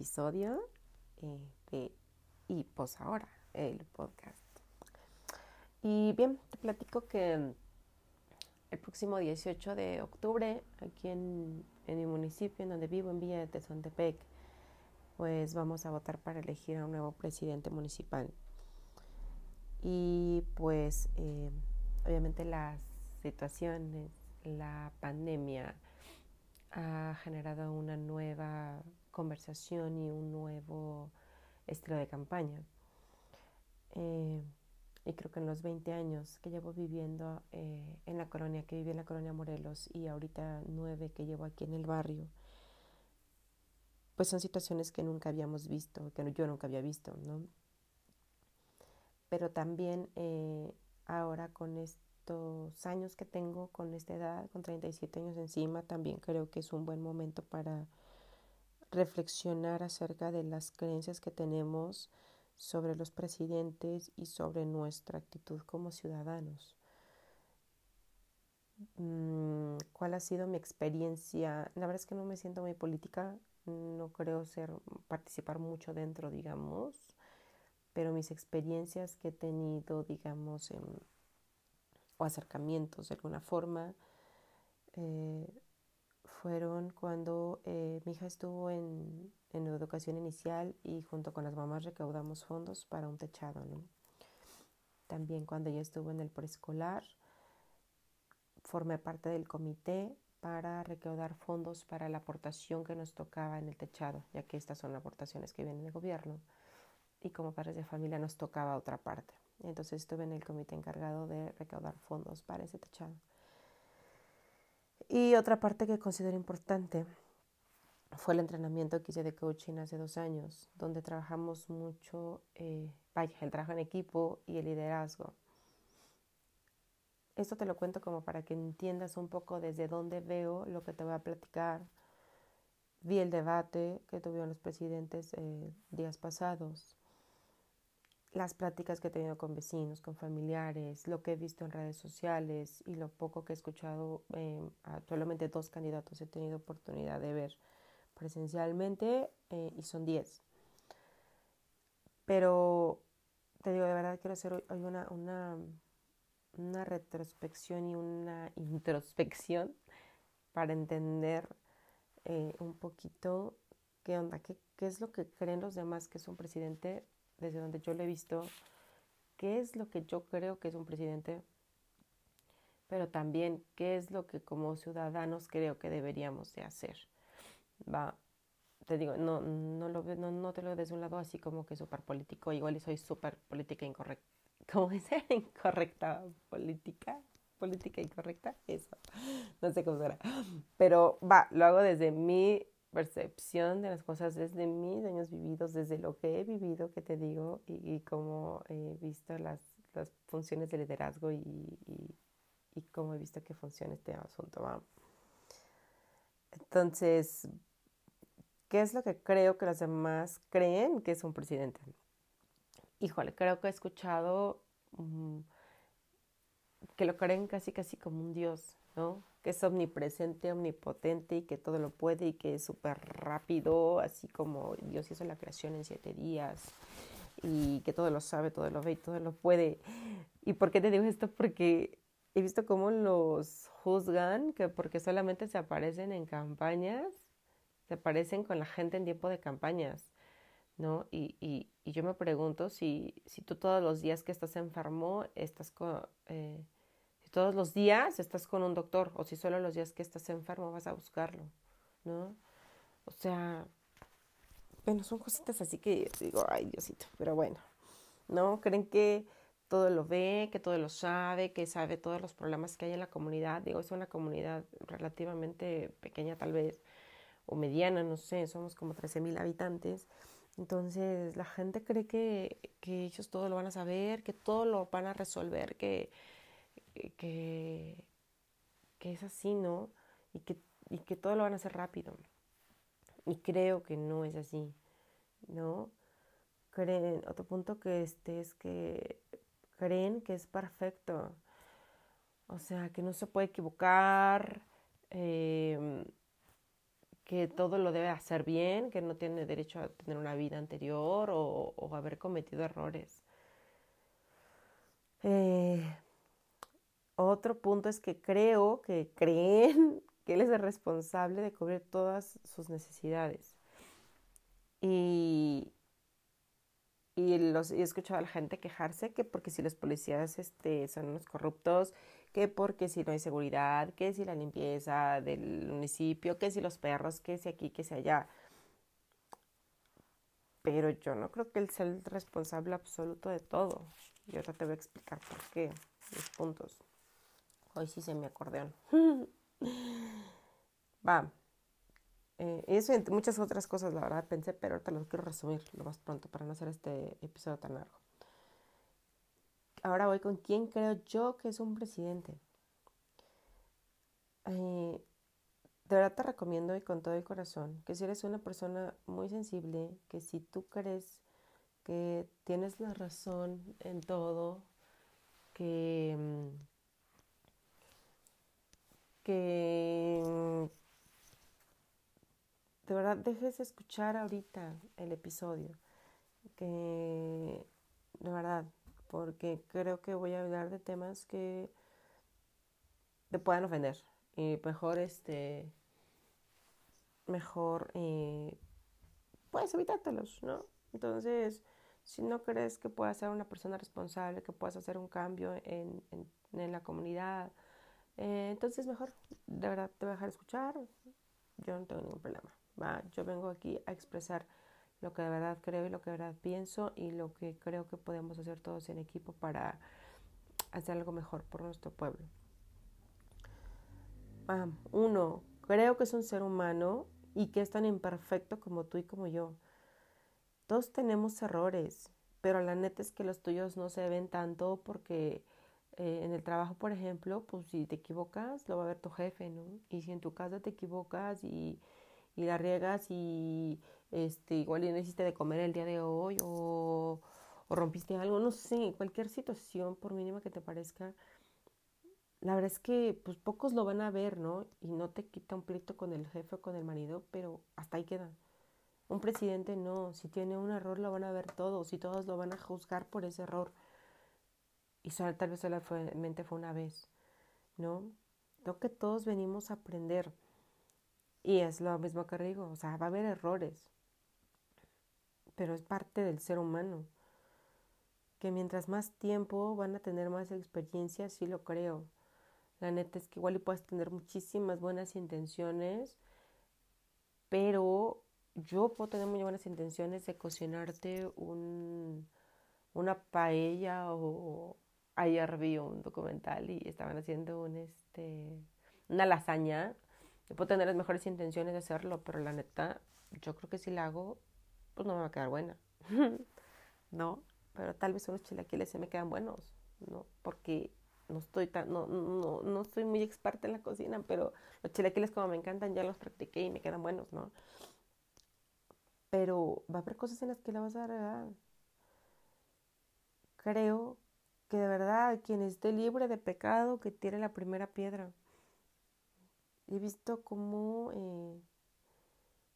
Episodio de Y pues ahora, el podcast. Y bien, te platico que el próximo 18 de octubre, aquí en, mi municipio, en donde vivo, en Villa de Tezontepec, pues vamos a votar para elegir a un nuevo presidente municipal. Y pues eh, obviamente las situaciones, la pandemia ha generado una nueva conversación y un nuevo estilo de campaña. Eh, y creo que en los 20 años que llevo viviendo eh, en la colonia, que viví en la colonia Morelos y ahorita nueve que llevo aquí en el barrio, pues son situaciones que nunca habíamos visto, que yo nunca había visto, ¿no? Pero también eh, ahora con estos años que tengo, con esta edad, con 37 años encima, también creo que es un buen momento para reflexionar acerca de las creencias que tenemos, sobre los presidentes y sobre nuestra actitud como ciudadanos. Mm, ¿Cuál ha sido mi experiencia? La verdad es que no me siento muy política, no creo ser participar mucho dentro, digamos, pero mis experiencias que he tenido, digamos, o acercamientos de alguna forma, eh, fueron cuando eh, mi hija estuvo en, en educación inicial y junto con las mamás recaudamos fondos para un techado. También cuando ella estuvo en el preescolar, formé parte del comité para recaudar fondos para la aportación que nos tocaba en el techado, ya que estas son aportaciones que vienen del gobierno. Y como padres de familia nos tocaba otra parte. Entonces estuve en el comité encargado de recaudar fondos para ese techado. Y otra parte que considero importante fue el entrenamiento que hice de coaching hace dos años, donde trabajamos mucho, eh, vaya, el trabajo en equipo y el liderazgo. Esto te lo cuento como para que entiendas un poco desde dónde veo lo que te voy a platicar. Vi el debate que tuvieron los presidentes eh, días pasados, las pláticas que he tenido con vecinos, con familiares, lo que he visto en redes sociales y lo poco que he escuchado, eh, actualmente dos candidatos he tenido oportunidad de ver presencialmente eh, y son 10. Pero te digo, de verdad quiero hacer hoy una, una, una retrospección y una introspección para entender eh, un poquito qué onda, qué, qué es lo que creen los demás que es un presidente, desde donde yo lo he visto, qué es lo que yo creo que es un presidente, pero también qué es lo que como ciudadanos creo que deberíamos de hacer va, te digo, no, no, lo, no, no te lo des de un lado así como que súper político, igual soy súper política incorrecta, ¿cómo es? incorrecta política, política incorrecta, eso, no sé cómo será, pero va, lo hago desde mi percepción de las cosas, desde mis años vividos, desde lo que he vivido, que te digo, y, cómo he visto las, las funciones de liderazgo y, y, cómo he visto que funciona este asunto. Entonces, ¿Qué es lo que creo que los demás creen que es un presidente? Híjole, creo que he escuchado mm, que lo creen casi casi como un dios, ¿no? Que es omnipresente, omnipotente y que todo lo puede y que es súper rápido, así como Dios hizo la creación en siete días y que todo lo sabe, todo lo ve y todo lo puede. ¿Y por qué te digo esto? Porque he visto cómo los juzgan, que porque solamente se aparecen en campañas se parecen con la gente en tiempo de campañas, ¿no? Y, y, y yo me pregunto si, si, tú todos los días que estás enfermo, estás con, eh, todos los días estás con un doctor o si solo los días que estás enfermo vas a buscarlo, ¿no? O sea, bueno, son cositas así que digo, ay Diosito, pero bueno, ¿no? Creen que todo lo ve, que todo lo sabe, que sabe todos los problemas que hay en la comunidad. Digo, es una comunidad relativamente pequeña tal vez, o mediana, no sé, somos como 13 mil habitantes. Entonces la gente cree que, que, ellos todo lo van a saber, que todo lo van a resolver, que, que, que es así, ¿no? Y que, y que todo lo van a hacer rápido. Y creo que no es así, ¿no? Creen, otro punto que este es que creen que es perfecto. O sea, que no se puede equivocar, em, que todo lo debe hacer bien, que no tiene derecho a tener una vida anterior o, o haber cometido errores. Eh, otro punto es que creo que creen que él es el responsable de cubrir todas sus necesidades. Y, y, los, he escuchado a la gente quejarse que porque si los policías este, son unos corruptos, que porque si no hay seguridad, que si la limpieza del municipio, que si los perros, que si aquí, que si allá. Pero yo no creo que él sea el responsable absoluto de todo. Y ahora te voy a explicar por qué, los puntos. Hoy sí se me acordeón. Va. Eh, eso y muchas otras cosas, la verdad, pensé, pero ahorita lo quiero resumir lo más pronto para no hacer este episodio tan largo. Ahora voy con quién creo yo que es un presidente. Eh, de verdad te recomiendo y con todo el corazón que si eres una persona muy sensible, que si tú crees que tienes la razón en todo, que, mm, que de verdad dejes escuchar ahorita el episodio. Que de verdad, porque creo que voy a hablar de temas que te puedan ofender. Y mejor este mejor eh, puedes evitártelos, ¿no? Entonces, si no crees que puedas ser una persona responsable, que puedas hacer un cambio en, en, la comunidad, eh, entonces mejor, de verdad te voy a dejar escuchar, yo no tengo ningún problema. Yo vengo aquí a expresar lo que de verdad creo y lo que de verdad pienso y lo que creo que podemos hacer todos en equipo para hacer algo mejor por nuestro pueblo. uno, creo que es un ser humano y que es tan imperfecto como tú y como yo. Todos tenemos errores, pero la neta es que los tuyos no se ven tanto porque eh, en el trabajo, por ejemplo, pues si te equivocas, lo va a ver tu jefe, ¿no? Y si en tu casa te equivocas y y la riegas y este, igual no hiciste de comer el día de hoy o, rompiste algo, no sé, cualquier situación, por mínima que te parezca, la verdad es que pues pocos lo van a ver, ¿no? Y no te quita un pleito con el jefe o con el marido, pero hasta ahí queda. Un presidente no, si tiene un error lo van a ver todos y todos lo van a juzgar por ese error. Y solo, tal vez solamente fue una vez, ¿no? Creo que todos venimos a aprender. Y es lo mismo que digo, o sea, va a haber errores, pero es parte del ser humano. Que mientras más tiempo van a tener más experiencia, sí lo creo. La neta es que igual y puedes tener muchísimas buenas intenciones, pero yo puedo tener muy buenas intenciones de cocinarte un, una paella o ayer vi un documental y estaban haciendo un este una lasaña puedo tener las mejores intenciones de hacerlo, pero la neta, yo creo que si la hago, pues no me va a quedar buena. ¿No? Pero tal vez unos chilaquiles se me quedan buenos, ¿no? Porque no estoy tan, no, no, no soy muy experta en la cocina, pero los chilaquiles como me encantan, ya los practiqué y me quedan buenos, ¿no? Pero va a haber cosas en las que la vas a agregar. Creo que de verdad quien esté libre de pecado, que tire la primera piedra he visto cómo eh,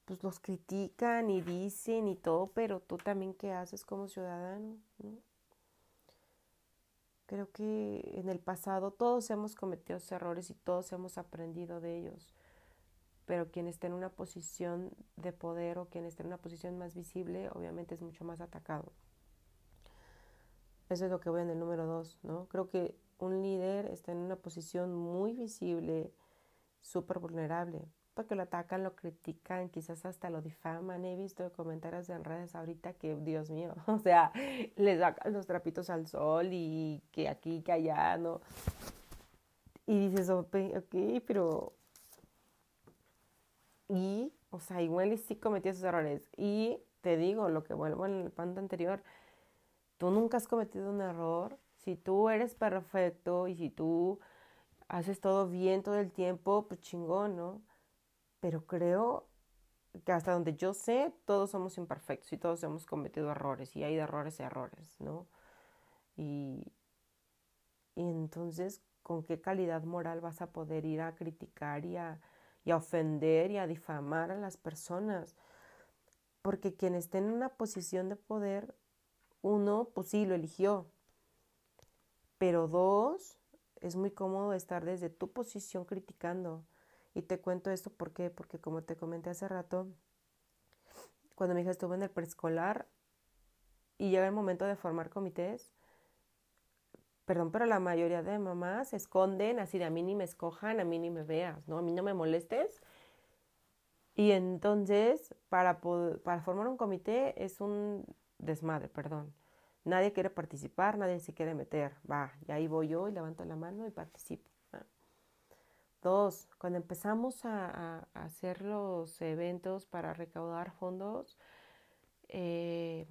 pues los critican y dicen y todo, pero tú también qué haces como ciudadano, Creo que en el pasado todos hemos cometido errores y todos hemos aprendido de ellos, pero quien está en una posición de poder o quien está en una posición más visible, obviamente es mucho más atacado. Eso es lo que voy en el número dos, ¿no? Creo que un líder está en una posición muy visible, súper vulnerable. porque lo atacan, lo critican, quizás hasta lo difaman. He visto comentarios en redes ahorita que, Dios mío, o sea, les sacan los trapitos al sol y que aquí, que allá, ¿no? Y dices, ok, pero... Y, o sea, igual sí cometí esos errores. Y te digo, lo que vuelvo en el punto anterior, tú nunca has cometido un error. Si tú eres perfecto y si tú haces todo bien todo el tiempo, pues chingón, ¿no? Pero creo que hasta donde yo sé, todos somos imperfectos y todos hemos cometido errores y hay errores a errores, ¿no? Y, y entonces, ¿con qué calidad moral vas a poder ir a criticar y a, y a ofender y a difamar a las personas? Porque quien esté en una posición de poder, uno, pues sí, lo eligió. Pero dos, es muy cómodo estar desde tu posición criticando. Y te cuento esto porque como te comenté hace rato, cuando mi hija estuvo en el preescolar y llega el momento de formar comités, perdón, pero la mayoría de mamás se esconden así de a mí ni me escojan, a mí ni me veas, ¿no? A mí no me molestes. Y entonces, para, para formar un comité es un desmadre, perdón. Nadie quiere participar, nadie se quiere meter. Va, y ahí voy yo y levanto la mano y participo. Dos, cuando empezamos a, hacer los eventos para recaudar fondos, eh,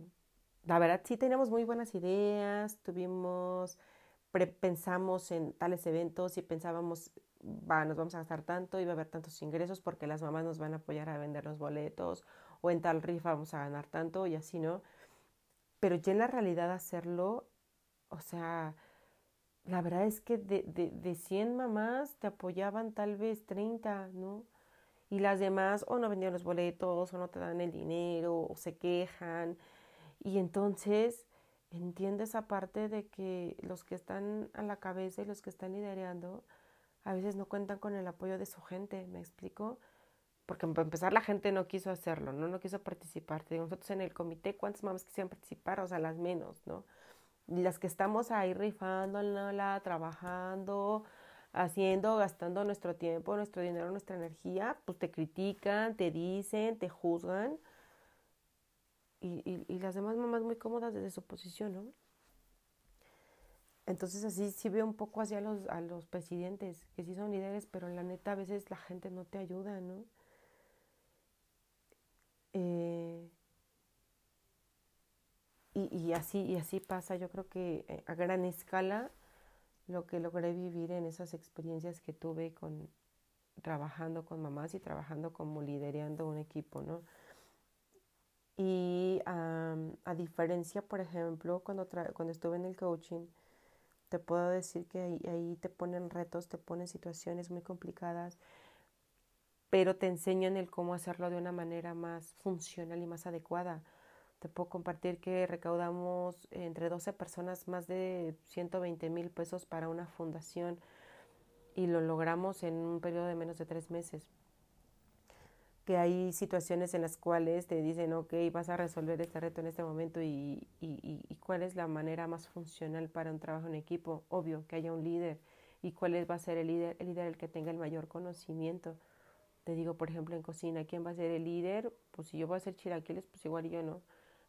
la verdad sí teníamos muy buenas ideas, tuvimos, pensamos en tales eventos y pensábamos, va, nos vamos a gastar tanto y va a haber tantos ingresos porque las mamás nos van a apoyar a vender los boletos o en tal rifa vamos a ganar tanto y así, ¿no? Pero ya en la realidad hacerlo, o sea, la verdad es que de, de, de 100 mamás te apoyaban tal vez 30, ¿no? Y las demás o no vendían los boletos o no te dan el dinero o se quejan. Y entonces entiendo esa parte de que los que están a la cabeza y los que están liderando a veces no cuentan con el apoyo de su gente, ¿me explico? Porque para empezar la gente no quiso hacerlo, ¿no? No quiso participar. nosotros en el comité, ¿cuántas mamás quisieran participar? O sea, las menos, ¿no? Y las que estamos ahí rifándola, trabajando, haciendo, gastando nuestro tiempo, nuestro dinero, nuestra energía, pues te critican, te dicen, te juzgan. Y, y, las demás mamás muy cómodas desde su posición, ¿no? Entonces así sí veo un poco hacia los, a los presidentes, que sí son líderes, pero la neta a veces la gente no te ayuda, ¿no? Eh, y, así, y así pasa, yo creo que eh, a gran escala lo que logré vivir en esas experiencias que tuve con trabajando con mamás y trabajando como liderando un equipo, ¿no? Y a diferencia, por ejemplo, cuando, cuando estuve en el coaching, te puedo decir que ahí, ahí te ponen retos, te ponen situaciones muy complicadas pero te enseñan el cómo hacerlo de una manera más funcional y más adecuada. Te puedo compartir que recaudamos entre 12 personas más de 120 mil pesos para una fundación y lo logramos en un periodo de menos de tres meses. Que hay situaciones en las cuales te dicen, ok, vas a resolver este reto en este momento y, y, y cuál es la manera más funcional para un trabajo en equipo. Obvio, que haya un líder. ¿Y cuál va a ser el líder? El líder el que tenga el mayor conocimiento te digo, por ejemplo, en cocina, ¿quién va a ser el líder? Pues si yo voy a hacer chilaquiles, pues igual yo no.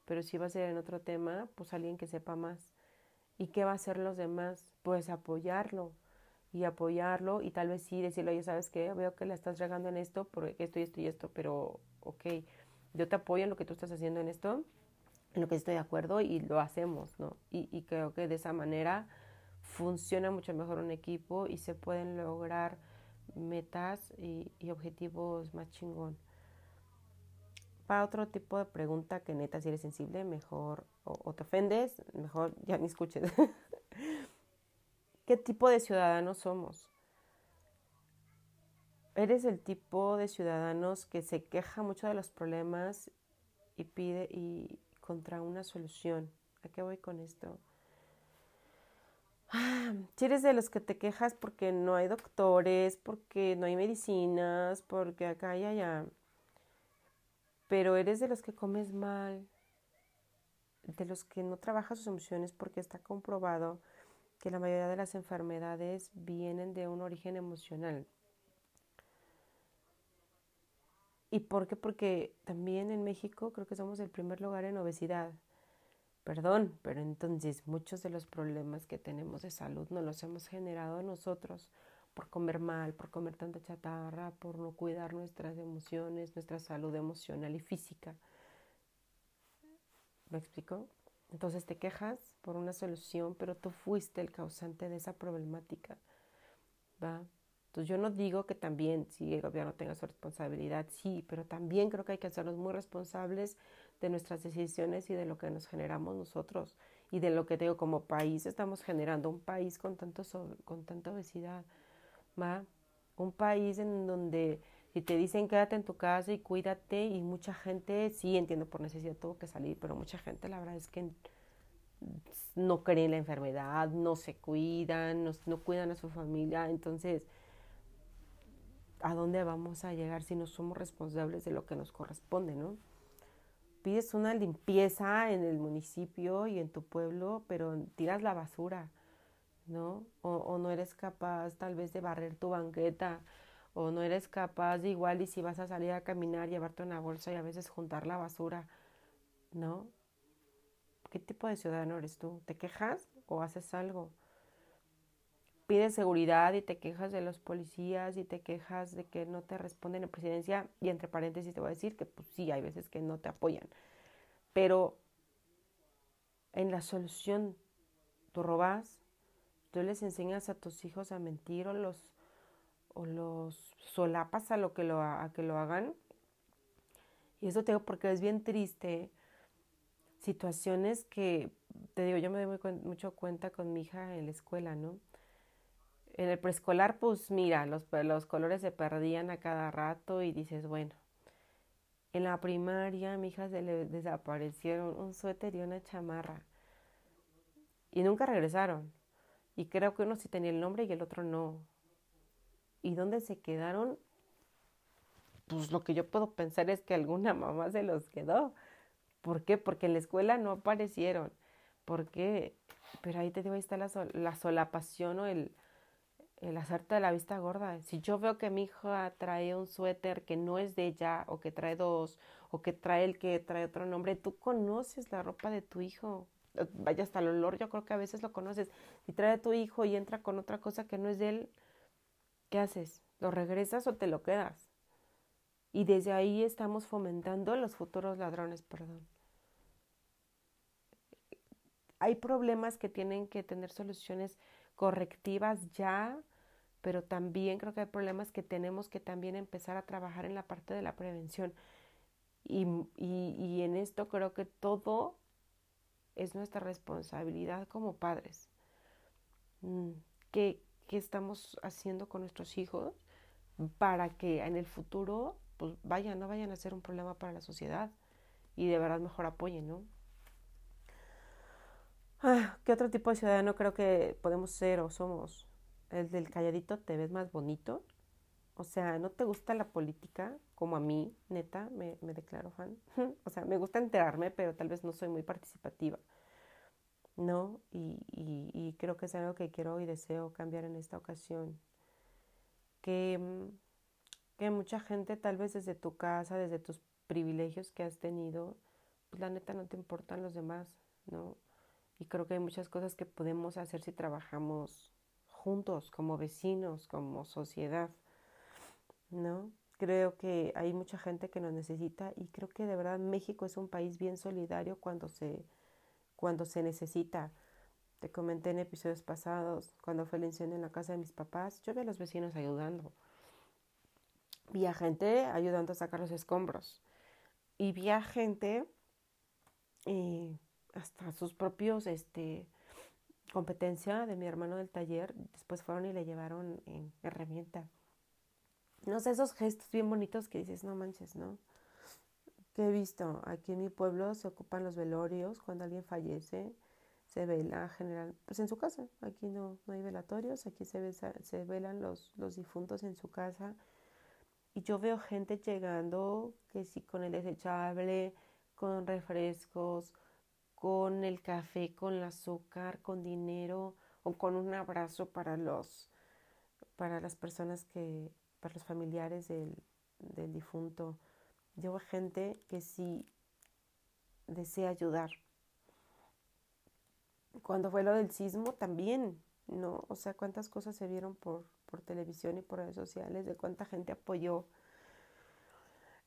Pero si va a ser en otro tema, pues alguien que sepa más. ¿Y qué va a hacer los demás? Pues apoyarlo y apoyarlo y tal vez sí decirle, oye, ¿sabes qué? Veo que la estás regando en esto, porque esto y esto y esto, pero ok, yo te apoyo en lo que tú estás haciendo en esto, en lo que estoy de acuerdo y lo hacemos, ¿no? Y, y creo que de esa manera funciona mucho mejor un equipo y se pueden lograr metas y, objetivos más chingón. Para otro tipo de pregunta que neta si eres sensible, mejor o, te ofendes, mejor ya ni escuches. ¿Qué tipo de ciudadanos somos? ¿Eres el tipo de ciudadanos que se queja mucho de los problemas y pide y contra una solución? ¿A qué voy con esto? Si eres de los que te quejas porque no hay doctores, porque no hay medicinas, porque acá y allá, pero eres de los que comes mal, de los que no trabajas sus emociones porque está comprobado que la mayoría de las enfermedades vienen de un origen emocional. ¿Y por qué? Porque también en México creo que somos el primer lugar en obesidad. Perdón, pero entonces muchos de los problemas que tenemos de salud no los hemos generado nosotros por comer mal, por comer tanta chatarra, por no cuidar nuestras emociones, nuestra salud emocional y física. ¿Me explico? Entonces te quejas por una solución, pero tú fuiste el causante de esa problemática. ¿va? Entonces yo no digo que también, si el gobierno tenga su responsabilidad, sí, pero también creo que hay que hacernos muy responsables de nuestras decisiones y de lo que nos generamos nosotros y de lo que digo como país estamos generando un país con tanto con tanta obesidad, ¿va? Un país en donde si te dicen quédate en tu casa y cuídate y mucha gente, sí entiendo por necesidad tuvo que salir, pero mucha gente la verdad es que no creen la enfermedad, no se cuidan, no, no cuidan a su familia, entonces a dónde vamos a llegar si no somos responsables de lo que nos corresponde, ¿no? Pides una limpieza en el municipio y en tu pueblo, pero tiras la basura, ¿no? O, no eres capaz tal vez de barrer tu banqueta, o no eres capaz de igual y si vas a salir a caminar, llevarte una bolsa y a veces juntar la basura, ¿no? ¿Qué tipo de ciudadano eres tú? ¿Te quejas o haces algo? Pides seguridad y te quejas de los policías y te quejas de que no te responden en presidencia y entre paréntesis te voy a decir que pues sí, hay veces que no te apoyan. Pero en la solución tú robas, tú les enseñas a tus hijos a mentir o los o los solapas a lo que lo a que lo hagan. Y eso te digo porque es bien triste situaciones que te digo, yo me doy mucho cuenta con mi hija en la escuela, ¿no? En el preescolar, pues mira, los, los colores se perdían a cada rato y dices, bueno. En la primaria, mi hija se le desaparecieron un suéter y una chamarra. Y nunca regresaron. Y creo que uno sí tenía el nombre y el otro no. ¿Y dónde se quedaron? Pues lo que yo puedo pensar es que alguna mamá se los quedó. ¿Por qué? Porque en la escuela no aparecieron. ¿Por qué? Pero ahí te digo, ahí está la, la solapación o el, el hacerte de la vista gorda. Si yo veo que mi hija trae un suéter que no es de ella, o que trae dos, o que trae el que trae otro nombre, tú conoces la ropa de tu hijo. Vaya hasta el olor, yo creo que a veces lo conoces. Si trae a tu hijo y entra con otra cosa que no es de él, ¿qué haces? ¿Lo regresas o te lo quedas? Y desde ahí estamos fomentando los futuros ladrones, perdón. Hay problemas que tienen que tener soluciones correctivas ya, pero también creo que hay problemas que tenemos que también empezar a trabajar en la parte de la prevención. Y, y, en esto creo que todo es nuestra responsabilidad como padres. Mm, ¿Qué, ¿Qué, estamos haciendo con nuestros hijos para que en el futuro pues vayan, no vayan a ser un problema para la sociedad y de verdad mejor apoyen, ¿no? Ah, ¿Qué otro tipo de ciudadano creo que podemos ser o somos? El del calladito te ves más bonito. O sea, no te gusta la política como a mí, neta, me, declaro fan. o sea, me gusta enterarme, pero tal vez no soy muy participativa. ¿No? Y, y, creo que es algo que quiero y deseo cambiar en esta ocasión. Que, mm, que mucha gente, tal vez desde tu casa, desde tus privilegios que has tenido, pues la neta no te importan los demás, ¿no? Y creo que hay muchas cosas que podemos hacer si trabajamos juntos, como vecinos, como sociedad, ¿no? Creo que hay mucha gente que nos necesita y creo que de verdad México es un país bien solidario cuando se, cuando se necesita. Te comenté en episodios pasados, cuando fue el incendio en la casa de mis papás, yo vi a los vecinos ayudando. Vi a gente ayudando a sacar los escombros. Y vi a gente eh, hasta sus propios, este, competencia de mi hermano del taller, después fueron y le llevaron en herramienta. No sé, esos gestos bien bonitos que dices, no manches, ¿no? Que he visto, aquí en mi pueblo se ocupan los velorios, cuando alguien fallece, se vela general, pues en su casa, aquí no, no hay velatorios, aquí se, se velan los, los difuntos en su casa. Y yo veo gente llegando, que sí, con el desechable, con refrescos, con el café, con el azúcar, con dinero o con un abrazo para los para las personas que, para los familiares del, del difunto. Yo gente que sí desea ayudar. Cuando fue lo del sismo también, ¿no? O sea, cuántas cosas se vieron por, por televisión y por redes sociales, de cuánta gente apoyó.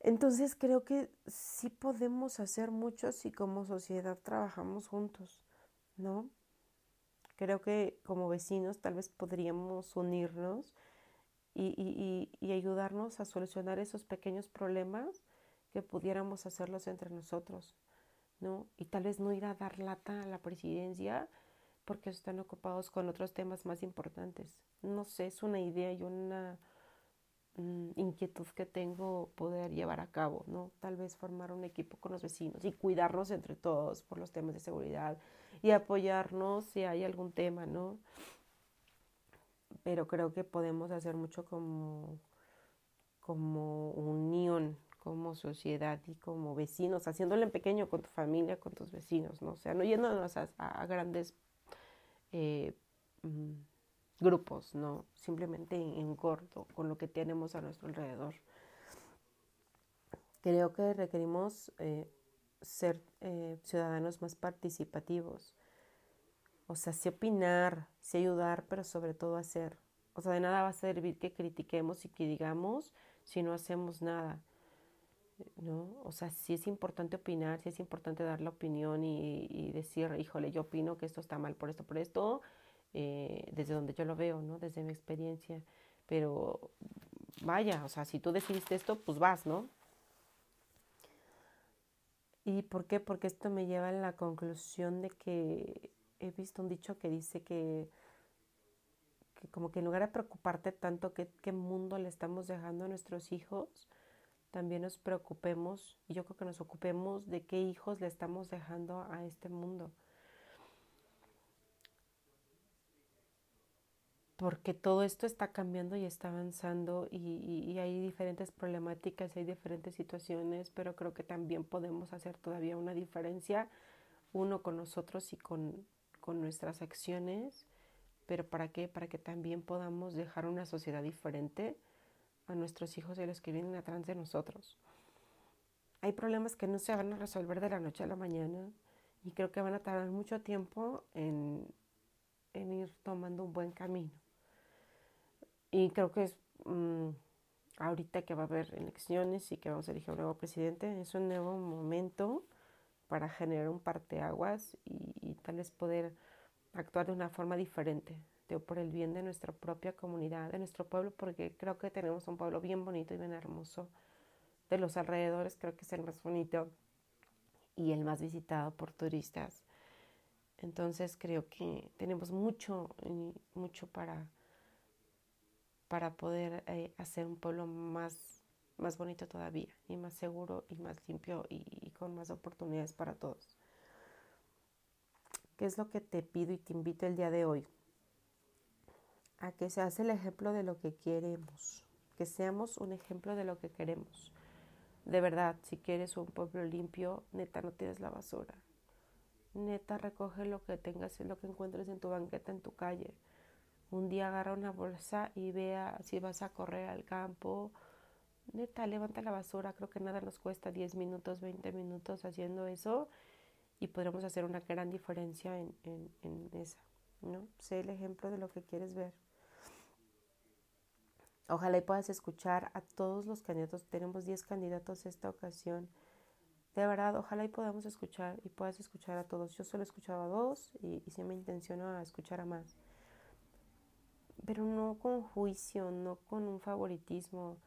Entonces creo que sí podemos hacer mucho si como sociedad trabajamos juntos, ¿no? Creo que como vecinos tal vez podríamos unirnos y, ayudarnos a solucionar esos pequeños problemas que pudiéramos hacerlos entre nosotros, ¿no? Y tal vez no ir a dar lata a la presidencia porque están ocupados con otros temas más importantes. No sé, es una idea y una inquietud que tengo poder llevar a cabo, ¿no? Tal vez formar un equipo con los vecinos y cuidarnos entre todos por los temas de seguridad y apoyarnos si hay algún tema, ¿no? Pero creo que podemos hacer mucho como, como unión, como sociedad y como vecinos, haciéndolo en pequeño con tu familia, con tus vecinos, ¿no? O sea, no yéndonos a, a grandes eh, mm, grupos, ¿no? Simplemente en, corto, con lo que tenemos a nuestro alrededor. Creo que requerimos eh, ser eh, ciudadanos más participativos. O sea, sí opinar, sí ayudar, pero sobre todo hacer. O sea, de nada va a servir que critiquemos y que digamos si no hacemos nada. ¿no? O sea, sí es importante opinar, sí es importante dar la opinión y, decir, híjole, yo opino que esto está mal por esto, por esto, eh, desde donde yo lo veo, ¿no? Desde mi experiencia. Pero vaya, o sea, si tú decidiste esto, pues vas, ¿no? ¿Y por qué? Porque esto me lleva a la conclusión de que he visto un dicho que dice que, que como que en lugar de preocuparte tanto qué, qué mundo le estamos dejando a nuestros hijos, también nos preocupemos, y yo creo que nos ocupemos de qué hijos le estamos dejando a este mundo. Porque todo esto está cambiando y está avanzando y, hay diferentes problemáticas, hay diferentes situaciones, pero creo que también podemos hacer todavía una diferencia, uno con nosotros y con, con nuestras acciones, pero ¿para qué? Para que también podamos dejar una sociedad diferente a nuestros hijos y a los que vienen atrás de nosotros. Hay problemas que no se van a resolver de la noche a la mañana y creo que van a tardar mucho tiempo en, ir tomando un buen camino. Y creo que es mm, ahorita que va a haber elecciones y que vamos a elegir un nuevo presidente, es un nuevo momento para generar un parteaguas y, tal vez poder actuar de una forma diferente, por el bien de nuestra propia comunidad, de nuestro pueblo, porque creo que tenemos un pueblo bien bonito y bien hermoso. De los alrededores creo que es el más bonito y el más visitado por turistas. Entonces creo que tenemos mucho, mucho para, para poder eh, hacer un pueblo más, más bonito todavía y más seguro y más limpio y con más oportunidades para todos. ¿Qué es lo que te pido y te invito el día de hoy? a que seas el ejemplo de lo que queremos, que seamos un ejemplo de lo que queremos. De verdad, si quieres un pueblo limpio, neta, no tires la basura. Neta, recoge lo que tengas, lo que encuentres en tu banqueta, en tu calle. Un día agarra una bolsa y vea si vas a correr al campo. Neta, levanta la basura. Creo que nada nos cuesta 10 minutos, 20 minutos haciendo eso y podremos hacer una gran diferencia en, en, en esa. ¿no? Sé el ejemplo de lo que quieres ver. Ojalá y puedas escuchar a todos los candidatos. Tenemos 10 candidatos esta ocasión. De verdad, ojalá y podamos escuchar y puedas escuchar a todos. Yo solo he escuchado a dos y, y sí me intenciono a escuchar a más. Pero no con juicio, no con un favoritismo.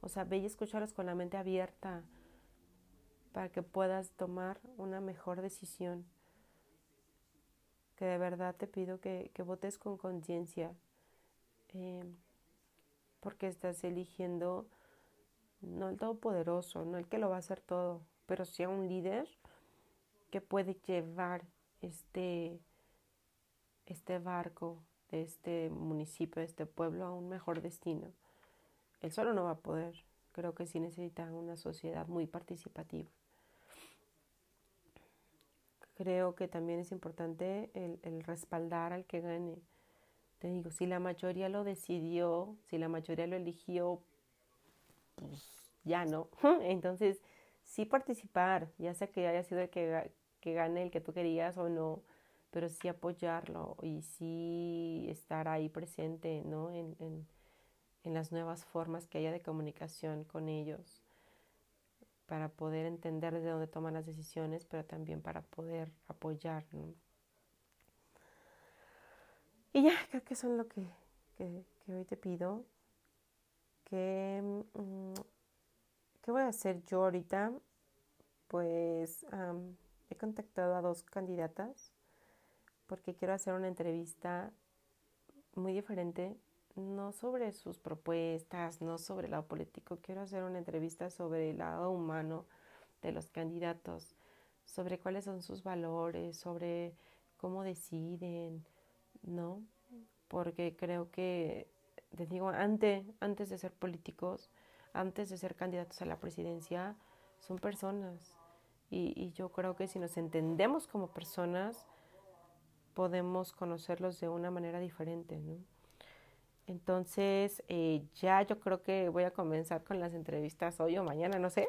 O sea, ve y escúchalos con la mente abierta para que puedas tomar una mejor decisión. Que de verdad te pido que, que votes con conciencia. Eh, porque estás eligiendo no el todopoderoso, no el que lo va a hacer todo, pero sí a un líder que puede llevar este, este barco este municipio, este pueblo a un mejor destino. Él solo no va a poder. Creo que sí necesita una sociedad muy participativa. Creo que también es importante el, el respaldar al que gane te digo, si la mayoría lo decidió, si la mayoría lo eligió, pues ya no. Entonces, sí participar, ya sea que haya sido el que, que gane el que tú querías o no, pero sí apoyarlo y sí estar ahí presente, ¿no? En, en, las nuevas formas que haya de comunicación con ellos para poder entender desde dónde toman las decisiones, pero también para poder apoyar. Y ya, creo que eso es lo que, que, hoy te pido. Que, mm, ¿Qué voy a hacer yo ahorita? Pues he contactado a dos candidatas porque quiero hacer una entrevista muy diferente, no sobre sus propuestas, no sobre el lado político, quiero hacer una entrevista sobre el lado humano de los candidatos, sobre cuáles son sus valores, sobre cómo deciden, ¿no? Porque creo que, te digo, antes, antes de ser políticos, antes de ser candidatos a la presidencia, son personas. Y, y yo creo que si nos entendemos como personas, podemos conocerlos de una manera diferente, ¿no? Entonces, eh, ya yo creo que voy a comenzar con las entrevistas hoy o mañana, no sé.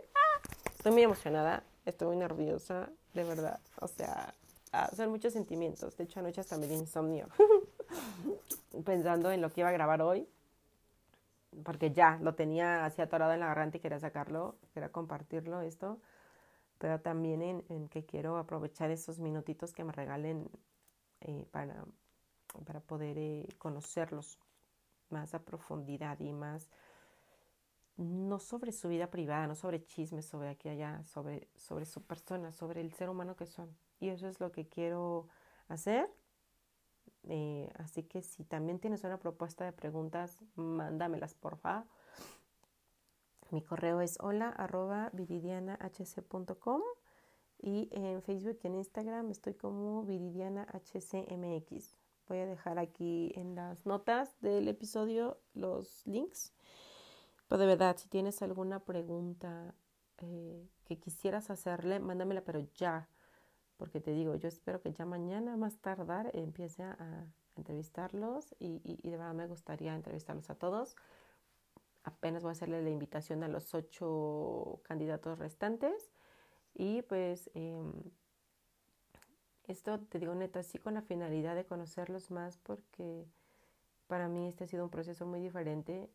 Estoy muy emocionada, estoy muy nerviosa, de verdad. O sea, ah, son muchos sentimientos. De hecho, anoche hasta me di insomnio pensando en lo que iba a grabar hoy. Porque ya lo tenía así atorado en la garganta y quería sacarlo, quería compartirlo esto. Pero también en, en que quiero aprovechar esos minutitos que me regalen eh, para, para poder eh, conocerlos más a profundidad y más, no sobre su vida privada, no sobre chismes, sobre aquí allá, sobre, sobre su persona, sobre el ser humano que son. Y eso es lo que quiero hacer. Eh, así que si también tienes una propuesta de preguntas, mándamelas, porfa. Mi correo es hola arroba viridianahc.com y en Facebook y en Instagram estoy como Viridiana HCMX. Voy a dejar aquí en las notas del episodio los links. Pero de verdad, si tienes alguna pregunta eh, que quisieras hacerle, mándamela, pero ya. Porque te digo, yo espero que ya mañana, más tardar, empiece a, entrevistarlos y, y, de verdad me gustaría entrevistarlos a todos. Apenas voy a hacerle la invitación a los ocho candidatos restantes y pues em, esto te digo neta, sí con la finalidad de conocerlos más porque para mí este ha sido un proceso muy diferente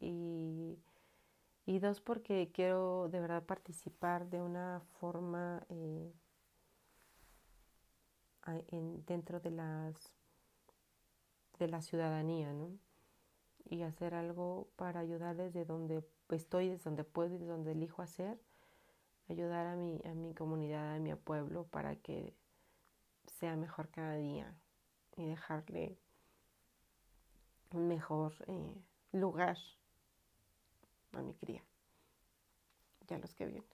y, y dos porque quiero de verdad participar de una forma eh, en, dentro de las de la ciudadanía, ¿no? Y hacer algo para ayudar desde donde estoy, desde donde puedo y desde donde elijo hacer ayudar a mi, a mi comunidad, a mi pueblo para que sea mejor cada día y dejarle un mejor eh, lugar a mi cría ya los que vienen.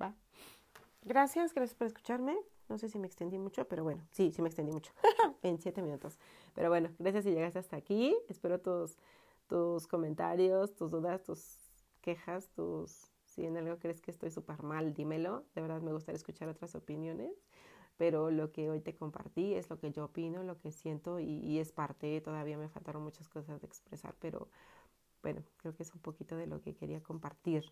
Va. Gracias, gracias por escucharme. No sé si me extendí mucho, pero bueno, sí, sí me extendí mucho. en siete minutos. Pero bueno, gracias si llegaste hasta aquí. Espero tus, tus comentarios, tus dudas, tus quejas, tus si en algo crees que estoy súper mal, dímelo. De verdad me gustaría escuchar otras opiniones. Pero lo que hoy te compartí es lo que yo opino, lo que siento y, es parte. Todavía me faltaron muchas cosas de expresar, pero bueno, creo que es un poquito de lo que quería compartir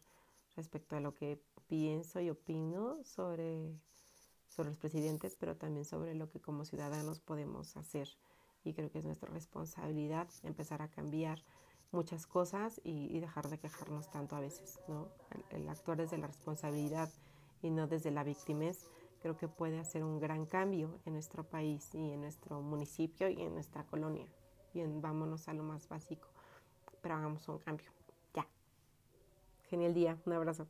respecto a lo que pienso y opino sobre, sobre los presidentes, pero también sobre lo que como ciudadanos podemos hacer. Y creo que es nuestra responsabilidad empezar a cambiar muchas cosas y, dejar de quejarnos tanto a veces, ¿no? El, actuar desde la responsabilidad y no desde la victimez, creo que puede hacer un gran cambio en nuestro país y en nuestro municipio y en nuestra colonia. Bien, vámonos a lo más básico, pero hagamos un cambio. Ya. Genial día, un abrazo.